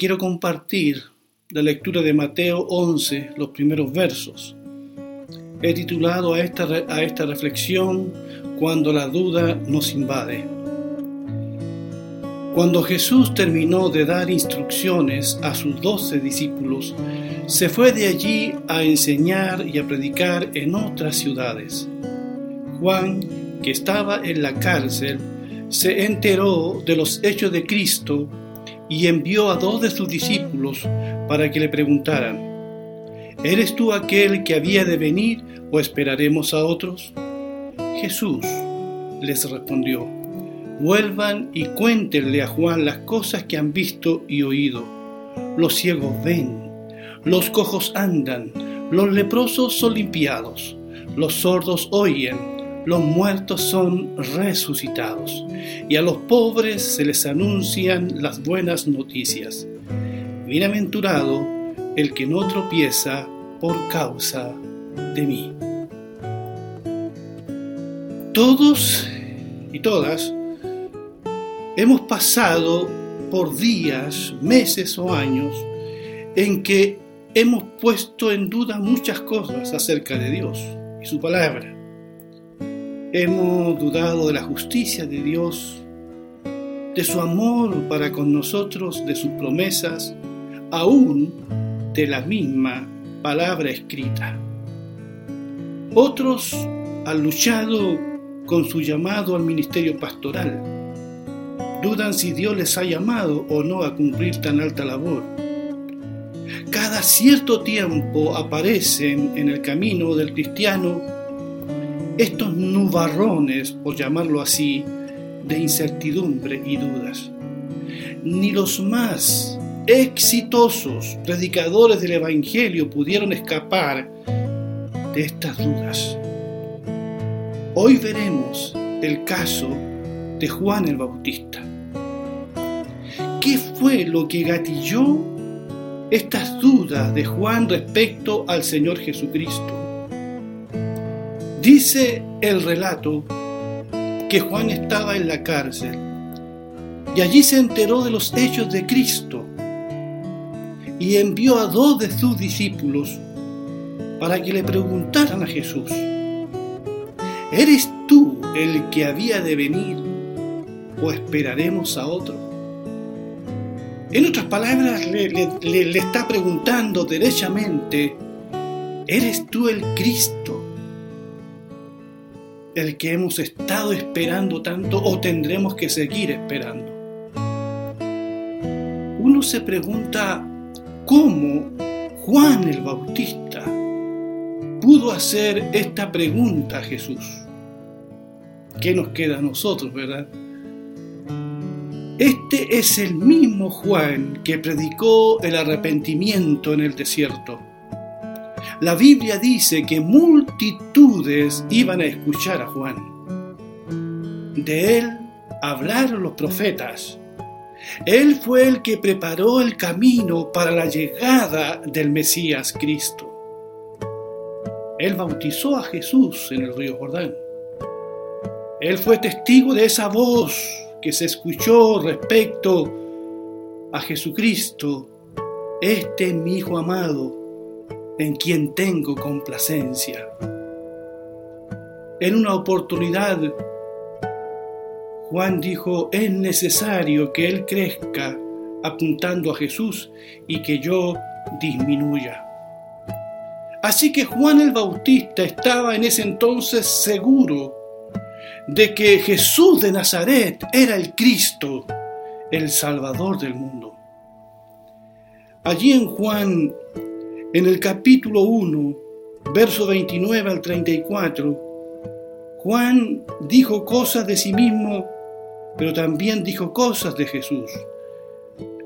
quiero compartir la lectura de Mateo 11, los primeros versos. He titulado a esta, a esta reflexión Cuando la duda nos invade. Cuando Jesús terminó de dar instrucciones a sus doce discípulos, se fue de allí a enseñar y a predicar en otras ciudades. Juan, que estaba en la cárcel, se enteró de los hechos de Cristo y envió a dos de sus discípulos para que le preguntaran, ¿Eres tú aquel que había de venir o esperaremos a otros? Jesús les respondió, vuelvan y cuéntenle a Juan las cosas que han visto y oído. Los ciegos ven, los cojos andan, los leprosos son limpiados, los sordos oyen, los muertos son resucitados y a los pobres se les anuncian las buenas noticias. Bienaventurado el que no tropieza por causa de mí. Todos y todas hemos pasado por días, meses o años en que hemos puesto en duda muchas cosas acerca de Dios y su palabra. Hemos dudado de la justicia de Dios, de su amor para con nosotros, de sus promesas, aún de la misma palabra escrita. Otros han luchado con su llamado al ministerio pastoral. Dudan si Dios les ha llamado o no a cumplir tan alta labor. Cada cierto tiempo aparecen en el camino del cristiano estos nubarrones, por llamarlo así, de incertidumbre y dudas. Ni los más exitosos predicadores del Evangelio pudieron escapar de estas dudas. Hoy veremos el caso de Juan el Bautista. ¿Qué fue lo que gatilló estas dudas de Juan respecto al Señor Jesucristo? Dice el relato que Juan estaba en la cárcel y allí se enteró de los hechos de Cristo y envió a dos de sus discípulos para que le preguntaran a Jesús, ¿eres tú el que había de venir o esperaremos a otro? En otras palabras, le, le está preguntando derechamente, ¿eres tú el Cristo? El que hemos estado esperando tanto o tendremos que seguir esperando. Uno se pregunta cómo Juan el Bautista pudo hacer esta pregunta a Jesús. ¿Qué nos queda a nosotros, verdad? Este es el mismo Juan que predicó el arrepentimiento en el desierto la Biblia dice que multitudes iban a escuchar a Juan. De él hablaron los profetas. Él fue el que preparó el camino para la llegada del Mesías Cristo. Él bautizó a Jesús en el río Jordán. Él fue testigo de esa voz que se escuchó respecto a Jesucristo. Este es mi Hijo amado en quien tengo complacencia. En una oportunidad, Juan dijo, es necesario que Él crezca apuntando a Jesús y que yo disminuya. Así que Juan el Bautista estaba en ese entonces seguro de que Jesús de Nazaret era el Cristo, el Salvador del mundo. Allí en Juan en el capítulo 1, verso 29 al 34, Juan dijo cosas de sí mismo, pero también dijo cosas de Jesús.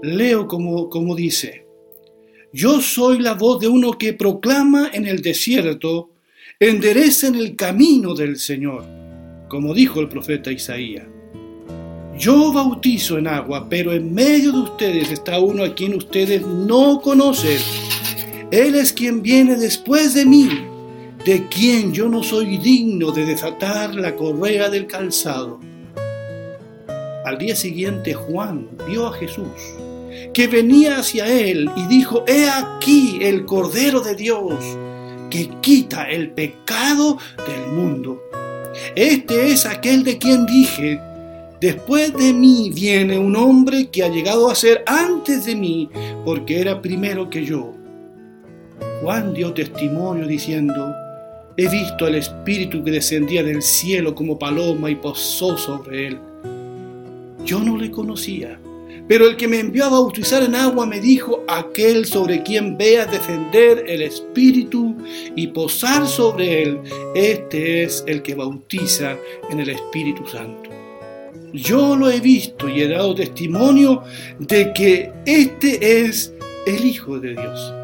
Leo como, como dice, yo soy la voz de uno que proclama en el desierto, enderecen el camino del Señor, como dijo el profeta Isaías. Yo bautizo en agua, pero en medio de ustedes está uno a quien ustedes no conocen él es quien viene después de mí, de quien yo no soy digno de desatar la correa del calzado. Al día siguiente Juan vio a Jesús que venía hacia él y dijo, He aquí el Cordero de Dios que quita el pecado del mundo. Este es aquel de quien dije, Después de mí viene un hombre que ha llegado a ser antes de mí, porque era primero que yo. Juan dio testimonio diciendo, He visto al Espíritu que descendía del cielo como paloma y posó sobre él. Yo no le conocía, pero el que me envió a bautizar en agua me dijo, aquel sobre quien veas defender el Espíritu y posar sobre él, este es el que bautiza en el Espíritu Santo. Yo lo he visto y he dado testimonio de que este es el Hijo de Dios.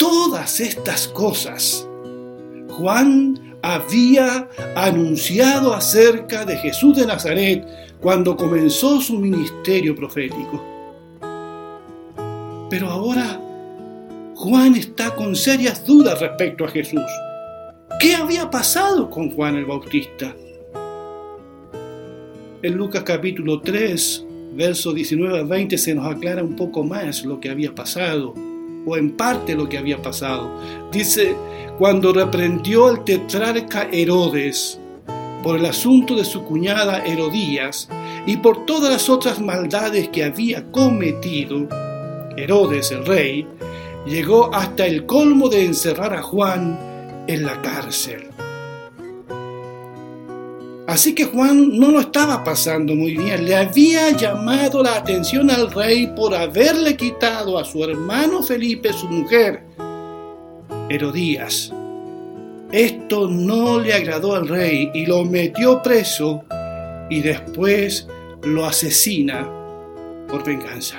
Todas estas cosas Juan había anunciado acerca de Jesús de Nazaret cuando comenzó su ministerio profético. Pero ahora Juan está con serias dudas respecto a Jesús. ¿Qué había pasado con Juan el Bautista? En Lucas capítulo 3, versos 19 a 20 se nos aclara un poco más lo que había pasado, o en parte lo que había pasado. Dice, cuando reprendió al tetrarca Herodes por el asunto de su cuñada Herodías y por todas las otras maldades que había cometido, Herodes el rey llegó hasta el colmo de encerrar a Juan en la cárcel. Así que Juan no lo estaba pasando muy bien. Le había llamado la atención al rey por haberle quitado a su hermano Felipe su mujer, Herodías. Esto no le agradó al rey y lo metió preso y después lo asesina por venganza.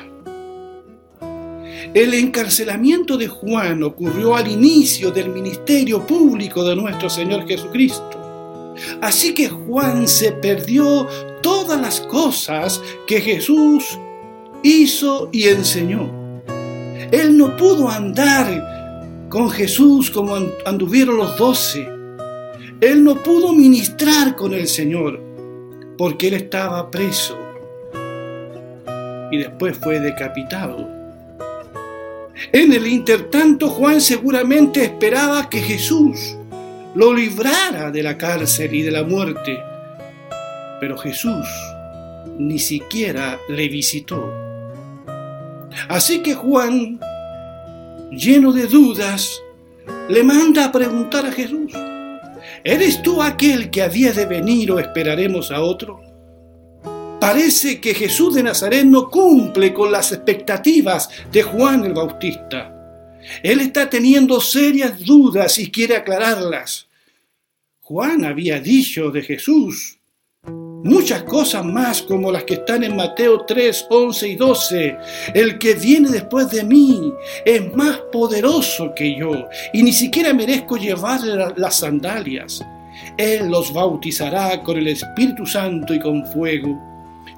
El encarcelamiento de Juan ocurrió al inicio del ministerio público de nuestro Señor Jesucristo. Así que Juan se perdió todas las cosas que Jesús hizo y enseñó. Él no pudo andar con Jesús como anduvieron los doce. Él no pudo ministrar con el Señor porque él estaba preso y después fue decapitado. En el intertanto Juan seguramente esperaba que Jesús lo librara de la cárcel y de la muerte. Pero Jesús ni siquiera le visitó. Así que Juan, lleno de dudas, le manda a preguntar a Jesús, ¿eres tú aquel que había de venir o esperaremos a otro? Parece que Jesús de Nazaret no cumple con las expectativas de Juan el Bautista. Él está teniendo serias dudas y quiere aclararlas. Juan había dicho de Jesús muchas cosas más como las que están en Mateo 3, 11 y 12. El que viene después de mí es más poderoso que yo y ni siquiera merezco llevarle las sandalias. Él los bautizará con el Espíritu Santo y con fuego.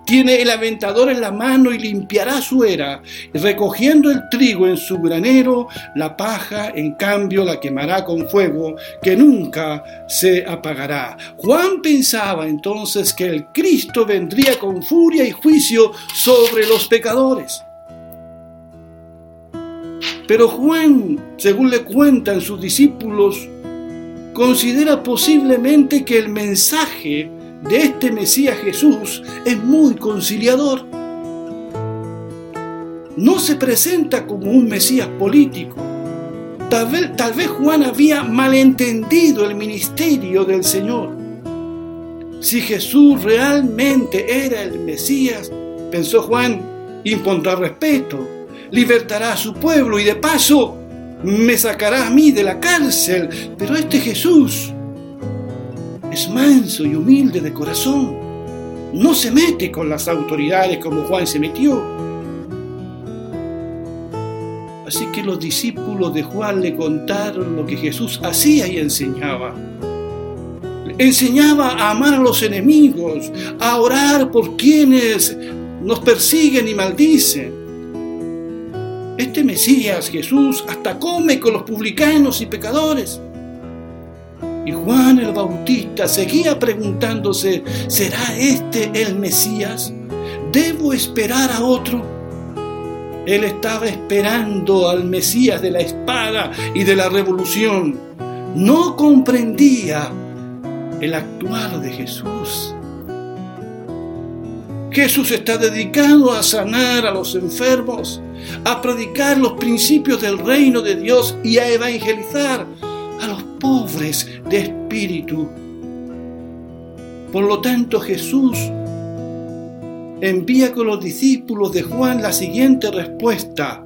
Tiene el aventador en la mano y limpiará su era, recogiendo el trigo en su granero, la paja en cambio la quemará con fuego, que nunca se apagará. Juan pensaba entonces que el Cristo vendría con furia y juicio sobre los pecadores. Pero Juan, según le cuentan sus discípulos, considera posiblemente que el mensaje de este Mesías Jesús es muy conciliador. No se presenta como un Mesías político. Tal vez, tal vez Juan había malentendido el ministerio del Señor. Si Jesús realmente era el Mesías, pensó Juan, impondrá respeto, libertará a su pueblo y de paso me sacará a mí de la cárcel. Pero este Jesús es manso y humilde de corazón. No se mete con las autoridades como Juan se metió. Así que los discípulos de Juan le contaron lo que Jesús hacía y enseñaba. Enseñaba a amar a los enemigos, a orar por quienes nos persiguen y maldicen. Este Mesías, Jesús, hasta come con los publicanos y pecadores. Y Juan el Bautista seguía preguntándose, ¿será este el Mesías? ¿Debo esperar a otro? Él estaba esperando al Mesías de la espada y de la revolución. No comprendía el actuar de Jesús. Jesús está dedicado a sanar a los enfermos, a predicar los principios del reino de Dios y a evangelizar pobres de espíritu. Por lo tanto, Jesús envía con los discípulos de Juan la siguiente respuesta.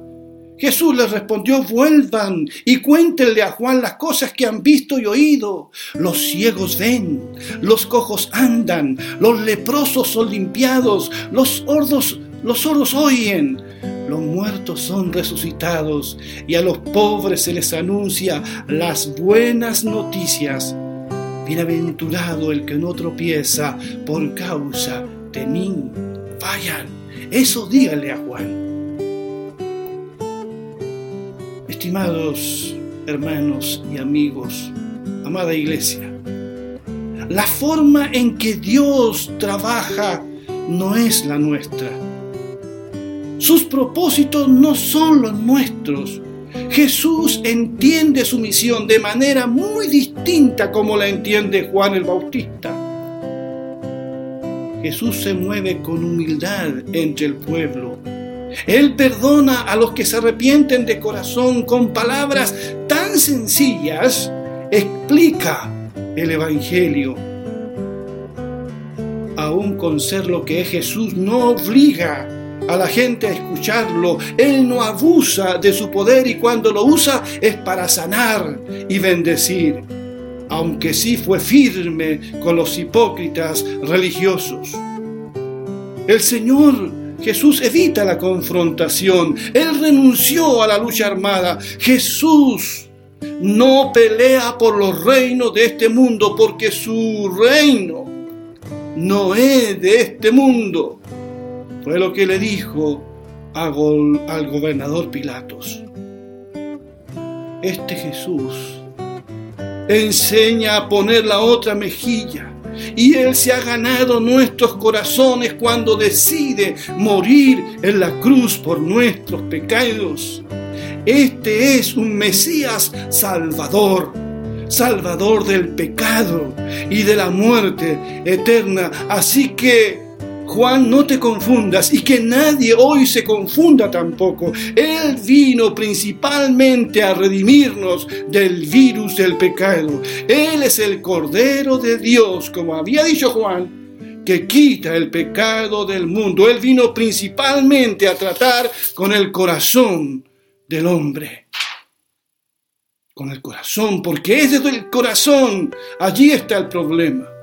Jesús les respondió, vuelvan y cuéntenle a Juan las cosas que han visto y oído. Los ciegos ven, los cojos andan, los leprosos son limpiados, los sordos, los oyen, los muertos son resucitados y a los pobres se les anuncia las buenas noticias. Bienaventurado el que no tropieza por causa de mí. Vayan, eso díganle a Juan. Estimados hermanos y amigos, amada iglesia, la forma en que Dios trabaja no es la nuestra. Sus propósitos no son los nuestros. Jesús entiende su misión de manera muy distinta como la entiende Juan el Bautista. Jesús se mueve con humildad entre el pueblo. Él perdona a los que se arrepienten de corazón con palabras tan sencillas. Explica el Evangelio. Aún con ser lo que es Jesús, no obliga a la gente a escucharlo. Él no abusa de su poder y cuando lo usa es para sanar y bendecir aunque sí fue firme con los hipócritas religiosos. El Señor Jesús evita la confrontación, Él renunció a la lucha armada. Jesús no pelea por los reinos de este mundo porque su reino no es de este mundo. Fue lo que le dijo al gobernador Pilatos. Este Jesús enseña a poner la otra mejilla. Y Él se ha ganado nuestros corazones cuando decide morir en la cruz por nuestros pecados. Este es un Mesías salvador, salvador del pecado y de la muerte eterna. Así que Juan, no te confundas y que nadie hoy se confunda tampoco. Él vino principalmente a redimirnos del virus del pecado. Él es el Cordero de Dios, como había dicho Juan, que quita el pecado del mundo. Él vino principalmente a tratar con el corazón del hombre. Con el corazón, porque es desde el corazón, allí está el problema.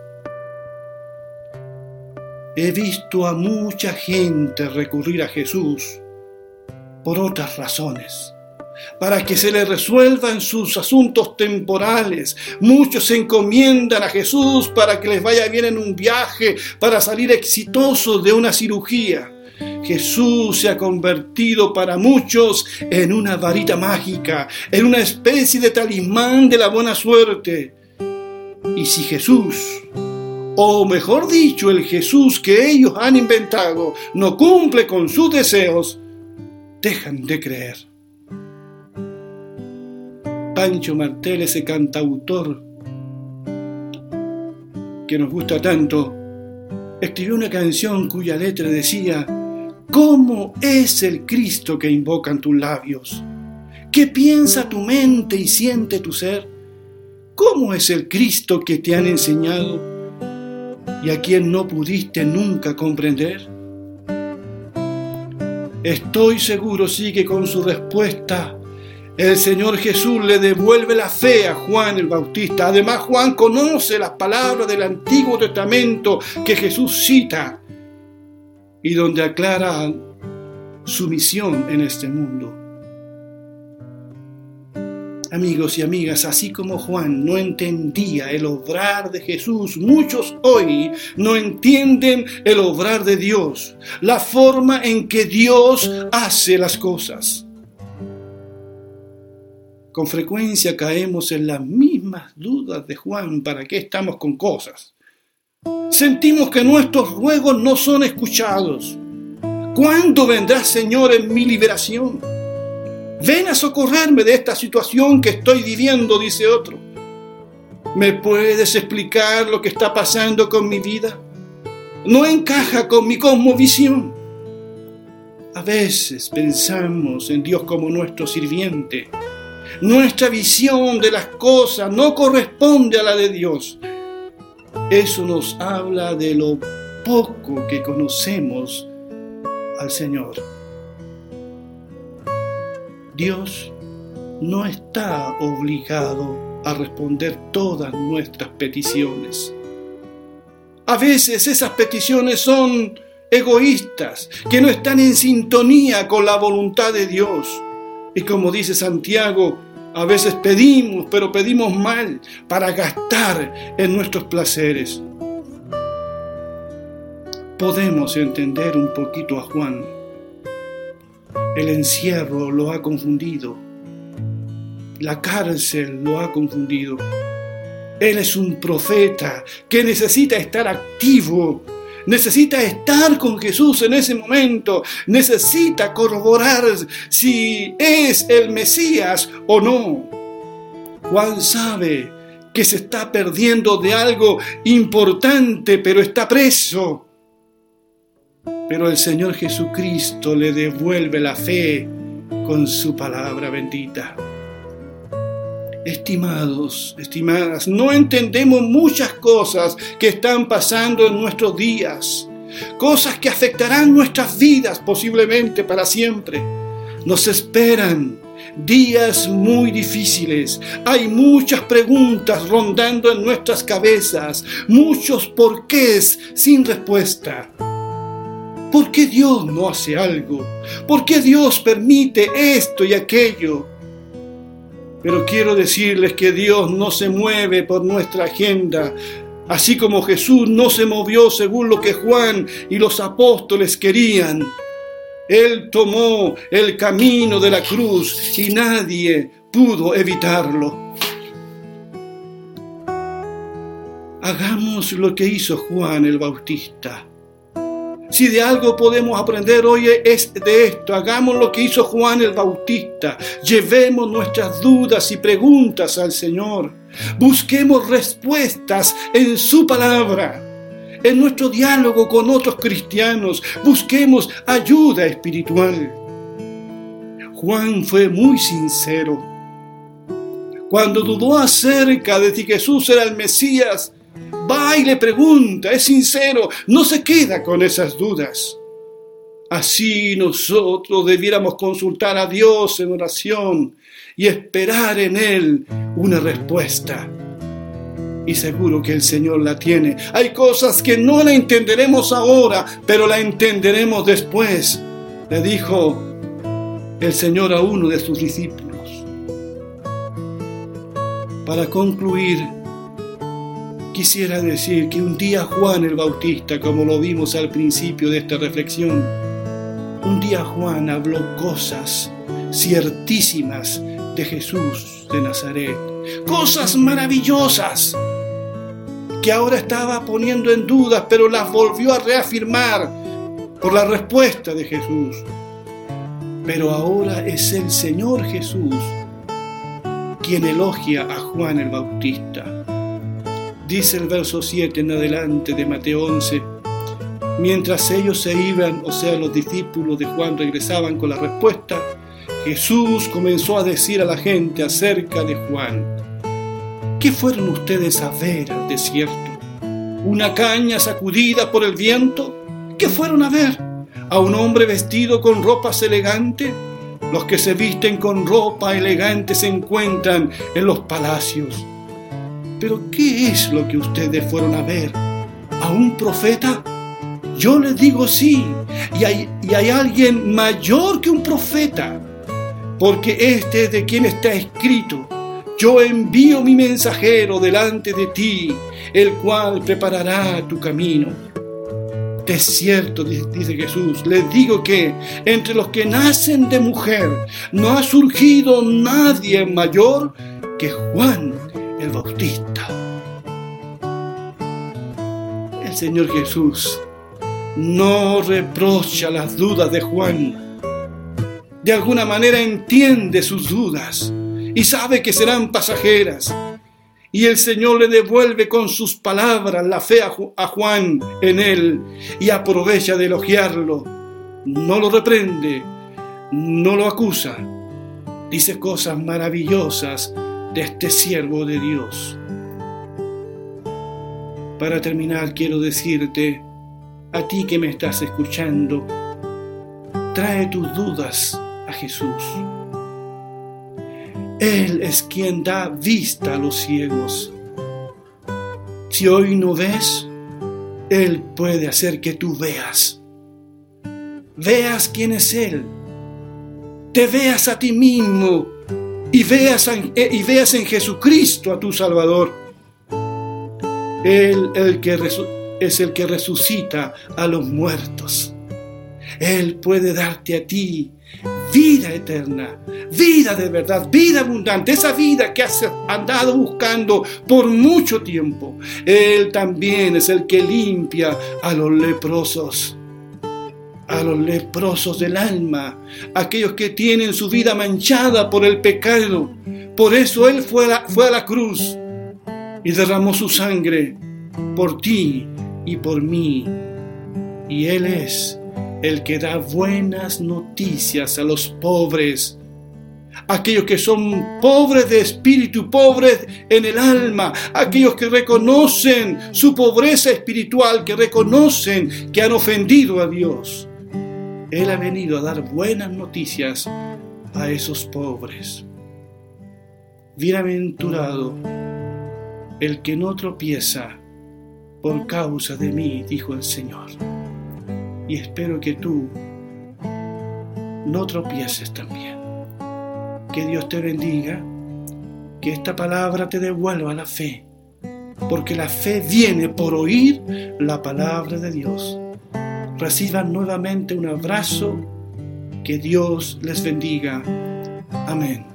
He visto a mucha gente recurrir a Jesús por otras razones, para que se le resuelvan sus asuntos temporales. Muchos se encomiendan a Jesús para que les vaya bien en un viaje, para salir exitosos de una cirugía. Jesús se ha convertido para muchos en una varita mágica, en una especie de talismán de la buena suerte. Y si Jesús o mejor dicho, el Jesús que ellos han inventado, no cumple con sus deseos, dejan de creer. Pancho Martel, ese cantautor que nos gusta tanto, escribió una canción cuya letra decía, ¿cómo es el Cristo que invocan tus labios? ¿Qué piensa tu mente y siente tu ser? ¿Cómo es el Cristo que te han enseñado? Y a quien no pudiste nunca comprender? Estoy seguro, sigue con su respuesta. El Señor Jesús le devuelve la fe a Juan el Bautista. Además, Juan conoce las palabras del Antiguo Testamento que Jesús cita y donde aclara su misión en este mundo. Amigos y amigas, así como Juan no entendía el obrar de Jesús, muchos hoy no entienden el obrar de Dios, la forma en que Dios hace las cosas. Con frecuencia caemos en las mismas dudas de Juan, ¿para qué estamos con cosas? Sentimos que nuestros ruegos no son escuchados ¿Cuándo vendrás, Señor, en mi liberación? Ven a socorrerme de esta situación que estoy viviendo, dice otro. ¿Me puedes explicar lo que está pasando con mi vida? No encaja con mi cosmovisión. A veces pensamos en Dios como nuestro sirviente. Nuestra visión de las cosas no corresponde a la de Dios. Eso nos habla de lo poco que conocemos al Señor. Dios no está obligado a responder todas nuestras peticiones. A veces esas peticiones son egoístas, que no están en sintonía con la voluntad de Dios. Y como dice Santiago, a veces pedimos, pero pedimos mal para gastar en nuestros placeres. Podemos entender un poquito a Juan el encierro lo ha confundido. La cárcel lo ha confundido. Él es un profeta que necesita estar activo, necesita estar con Jesús en ese momento, necesita corroborar si es el Mesías o no. Juan sabe que se está perdiendo de algo importante, pero está preso. Pero el Señor Jesucristo le devuelve la fe con su palabra bendita. Estimados, estimadas, no entendemos muchas cosas que están pasando en nuestros días, cosas que afectarán nuestras vidas posiblemente para siempre. Nos esperan días muy difíciles. Hay muchas preguntas rondando en nuestras cabezas, muchos porqués sin respuesta. ¿Por qué Dios no hace algo? ¿Por qué Dios permite esto y aquello? Pero quiero decirles que Dios no se mueve por nuestra agenda, así como Jesús no se movió según lo que Juan y los apóstoles querían. Él tomó el camino de la cruz y nadie pudo evitarlo. Hagamos lo que hizo Juan el Bautista. Si de algo podemos aprender hoy es de esto. Hagamos lo que hizo Juan el Bautista. Llevemos nuestras dudas y preguntas al Señor. Busquemos respuestas en su palabra. En nuestro diálogo con otros cristianos, busquemos ayuda espiritual. Juan fue muy sincero. Cuando dudó acerca de si Jesús era el Mesías, va y le pregunta, es sincero, no se queda con esas dudas. Así nosotros debiéramos consultar a Dios en oración y esperar en Él una respuesta. Y seguro que el Señor la tiene. Hay cosas que no la entenderemos ahora, pero la entenderemos después. Le dijo el Señor a uno de sus discípulos. Para concluir, Quisiera decir que un día Juan el Bautista, como lo vimos al principio de esta reflexión, un día Juan habló cosas ciertísimas de Jesús de Nazaret, cosas maravillosas que ahora estaba poniendo en dudas, pero las volvió a reafirmar por la respuesta de Jesús. Pero ahora es el Señor Jesús quien elogia a Juan el Bautista. Dice el verso 7 en adelante de Mateo 11. Mientras ellos se iban, o sea, los discípulos de Juan regresaban con la respuesta, Jesús comenzó a decir a la gente acerca de Juan, ¿qué fueron ustedes a ver al desierto? ¿Una caña sacudida por el viento? ¿Qué fueron a ver? ¿A un hombre vestido con ropas elegantes? Los que se visten con ropa elegante se encuentran en los palacios. Pero ¿qué es lo que ustedes fueron a ver? ¿A un profeta? Yo les digo sí, y hay, alguien mayor que un profeta, porque este es de quien está escrito. Yo envío mi mensajero delante de ti, el cual preparará tu camino. De cierto, dice Jesús, les digo que entre los que nacen de mujer no ha surgido nadie mayor que Juan el Bautista. El Señor Jesús no reprocha las dudas de Juan. De alguna manera entiende sus dudas y sabe que serán pasajeras. Y el Señor le devuelve con sus palabras la fe a Juan en él y aprovecha de elogiarlo. No lo reprende, no lo acusa. Dice cosas maravillosas de este siervo de Dios. Para terminar, quiero decirte, a ti que me estás escuchando, trae tus dudas a Jesús. Él es quien da vista a los ciegos. Si hoy no ves, Él puede hacer que tú veas. Veas quién es Él. Te veas a ti mismo y veas, en, y veas en Jesucristo a tu Salvador. Él el que es el que resucita a los muertos. Él puede darte a ti vida eterna, vida de verdad, vida abundante, esa vida que has andado buscando por mucho tiempo. Él también es el que limpia a los leprosos, a los leprosos del alma, aquellos que tienen su vida manchada por el pecado. Por eso Él fue a fue a la cruz y derramó su sangre por ti y por mí. Y Él es el que da buenas noticias a los pobres, aquellos que son pobres de espíritu, pobres en el alma, aquellos que reconocen su pobreza espiritual, que reconocen que han ofendido a Dios. Él ha venido a dar buenas noticias a esos pobres. Bienaventurado el que no tropieza por causa de mí, dijo el Señor y espero que tú no tropieces también. Que Dios te bendiga, que esta palabra te devuelva la fe, porque la fe viene por oír la palabra de Dios. Reciban nuevamente un abrazo, que Dios les bendiga. Amén.